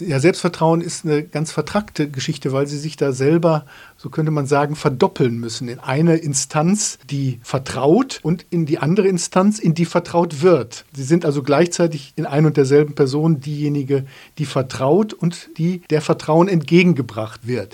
Ja, Selbstvertrauen ist eine ganz vertrackte Geschichte, weil sie sich da selber, so könnte man sagen, verdoppeln müssen. In eine Instanz, die vertraut und in die andere Instanz, in die vertraut wird. Sie sind also gleichzeitig in ein und derselben Person diejenige, die vertraut und die der Vertrauen entgegengebracht wird.